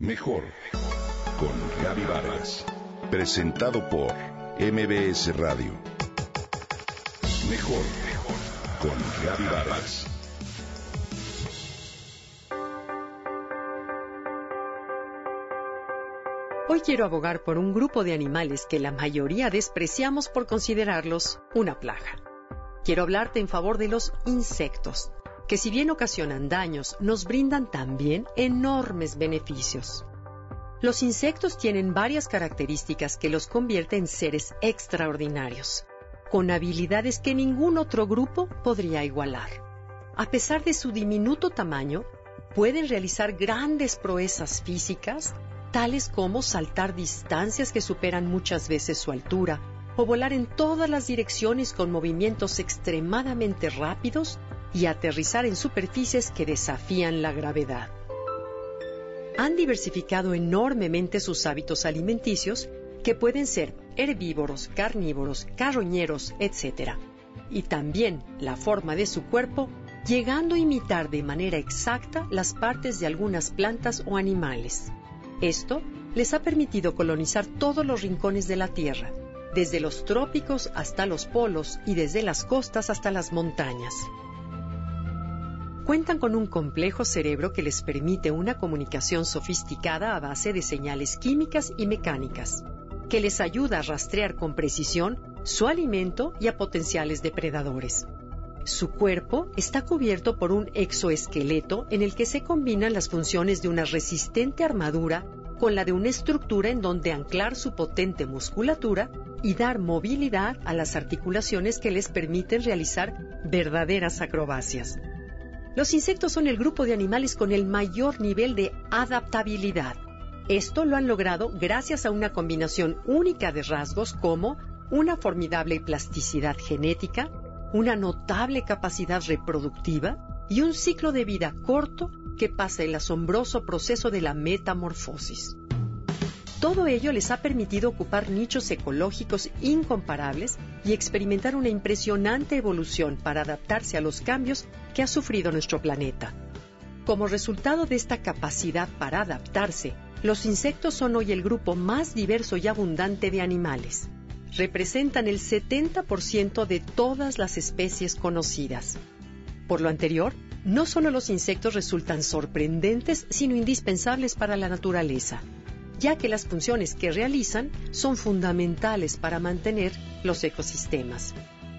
Mejor con Gaby Vargas. Presentado por MBS Radio. Mejor con Gaby Vargas. Hoy quiero abogar por un grupo de animales que la mayoría despreciamos por considerarlos una plaga. Quiero hablarte en favor de los insectos, que si bien ocasionan daños, nos brindan también enormes beneficios. Los insectos tienen varias características que los convierten en seres extraordinarios, con habilidades que ningún otro grupo podría igualar. A pesar de su diminuto tamaño, pueden realizar grandes proezas físicas, tales como saltar distancias que superan muchas veces su altura, o volar en todas las direcciones con movimientos extremadamente rápidos y aterrizar en superficies que desafían la gravedad. Han diversificado enormemente sus hábitos alimenticios, que pueden ser herbívoros, carnívoros, carroñeros, etc. Y también la forma de su cuerpo, llegando a imitar de manera exacta las partes de algunas plantas o animales. Esto les ha permitido colonizar todos los rincones de la Tierra, desde los trópicos hasta los polos y desde las costas hasta las montañas cuentan con un complejo cerebro que les permite una comunicación sofisticada a base de señales químicas y mecánicas, que les ayuda a rastrear con precisión su alimento y a potenciales depredadores. Su cuerpo está cubierto por un exoesqueleto en el que se combinan las funciones de una resistente armadura con la de una estructura en donde anclar su potente musculatura y dar movilidad a las articulaciones que les permiten realizar verdaderas acrobacias. Los insectos son el grupo de animales con el mayor nivel de adaptabilidad. Esto lo han logrado gracias a una combinación única de rasgos como una formidable plasticidad genética, una notable capacidad reproductiva y un ciclo de vida corto que pasa el asombroso proceso de la metamorfosis. Todo ello les ha permitido ocupar nichos ecológicos incomparables y experimentar una impresionante evolución para adaptarse a los cambios ha sufrido nuestro planeta. Como resultado de esta capacidad para adaptarse, los insectos son hoy el grupo más diverso y abundante de animales. Representan el 70% de todas las especies conocidas. Por lo anterior, no solo los insectos resultan sorprendentes, sino indispensables para la naturaleza ya que las funciones que realizan son fundamentales para mantener los ecosistemas.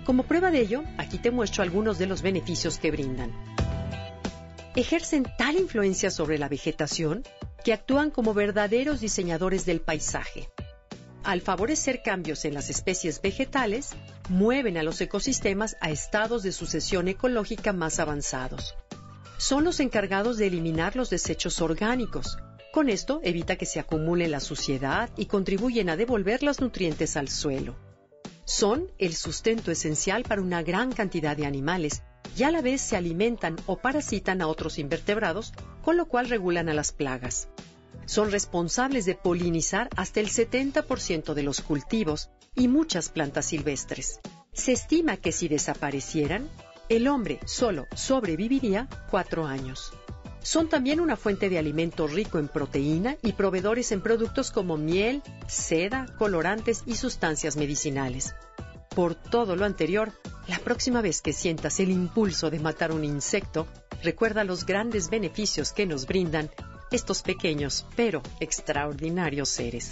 Como prueba de ello, aquí te muestro algunos de los beneficios que brindan. Ejercen tal influencia sobre la vegetación que actúan como verdaderos diseñadores del paisaje. Al favorecer cambios en las especies vegetales, mueven a los ecosistemas a estados de sucesión ecológica más avanzados. Son los encargados de eliminar los desechos orgánicos, con esto evita que se acumule la suciedad y contribuyen a devolver los nutrientes al suelo. Son el sustento esencial para una gran cantidad de animales y a la vez se alimentan o parasitan a otros invertebrados, con lo cual regulan a las plagas. Son responsables de polinizar hasta el 70% de los cultivos y muchas plantas silvestres. Se estima que si desaparecieran, el hombre solo sobreviviría cuatro años. Son también una fuente de alimento rico en proteína y proveedores en productos como miel, seda, colorantes y sustancias medicinales. Por todo lo anterior, la próxima vez que sientas el impulso de matar un insecto, recuerda los grandes beneficios que nos brindan estos pequeños pero extraordinarios seres.